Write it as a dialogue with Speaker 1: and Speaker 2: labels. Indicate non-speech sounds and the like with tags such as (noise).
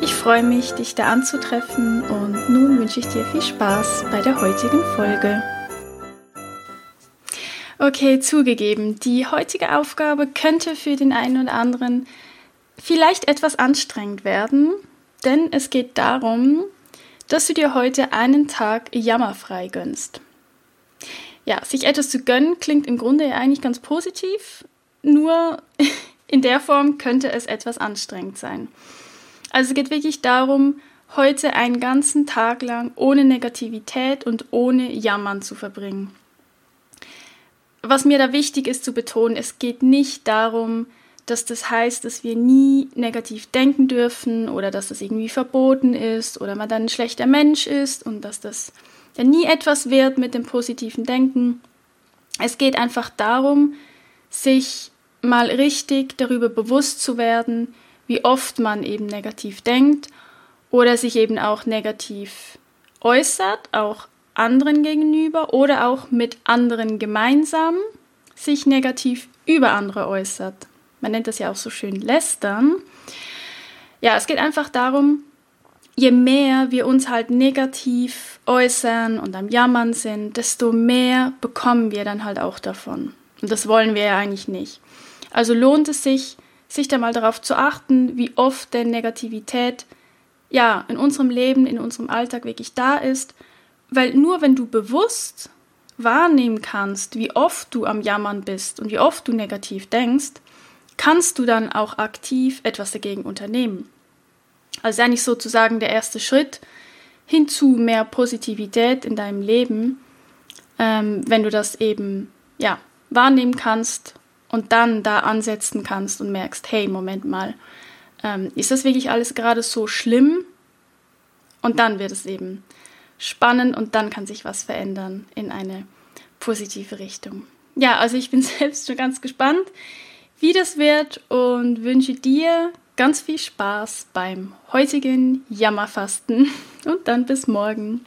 Speaker 1: ich freue mich, dich da anzutreffen und nun wünsche ich dir viel Spaß bei der heutigen Folge. Okay, zugegeben, die heutige Aufgabe könnte für den einen oder anderen vielleicht etwas anstrengend werden, denn es geht darum, dass du dir heute einen Tag jammerfrei gönnst. Ja, sich etwas zu gönnen klingt im Grunde ja eigentlich ganz positiv, nur (laughs) in der Form könnte es etwas anstrengend sein. Also es geht wirklich darum, heute einen ganzen Tag lang ohne Negativität und ohne Jammern zu verbringen. Was mir da wichtig ist zu betonen, es geht nicht darum, dass das heißt, dass wir nie negativ denken dürfen oder dass das irgendwie verboten ist oder man dann ein schlechter Mensch ist und dass das ja nie etwas wird mit dem positiven Denken. Es geht einfach darum, sich mal richtig darüber bewusst zu werden, wie oft man eben negativ denkt oder sich eben auch negativ äußert, auch anderen gegenüber oder auch mit anderen gemeinsam sich negativ über andere äußert. Man nennt das ja auch so schön lästern. Ja, es geht einfach darum, je mehr wir uns halt negativ äußern und am Jammern sind, desto mehr bekommen wir dann halt auch davon. Und das wollen wir ja eigentlich nicht. Also lohnt es sich, sich da mal darauf zu achten, wie oft denn Negativität ja in unserem Leben, in unserem Alltag wirklich da ist, weil nur wenn du bewusst wahrnehmen kannst, wie oft du am Jammern bist und wie oft du negativ denkst, kannst du dann auch aktiv etwas dagegen unternehmen. Also eigentlich sozusagen der erste Schritt hin zu mehr Positivität in deinem Leben, ähm, wenn du das eben ja wahrnehmen kannst und dann da ansetzen kannst und merkst, hey, Moment mal, ähm, ist das wirklich alles gerade so schlimm? Und dann wird es eben spannend und dann kann sich was verändern in eine positive Richtung. Ja, also ich bin (laughs) selbst schon ganz gespannt, wie das wird und wünsche dir ganz viel Spaß beim heutigen Jammerfasten (laughs) und dann bis morgen.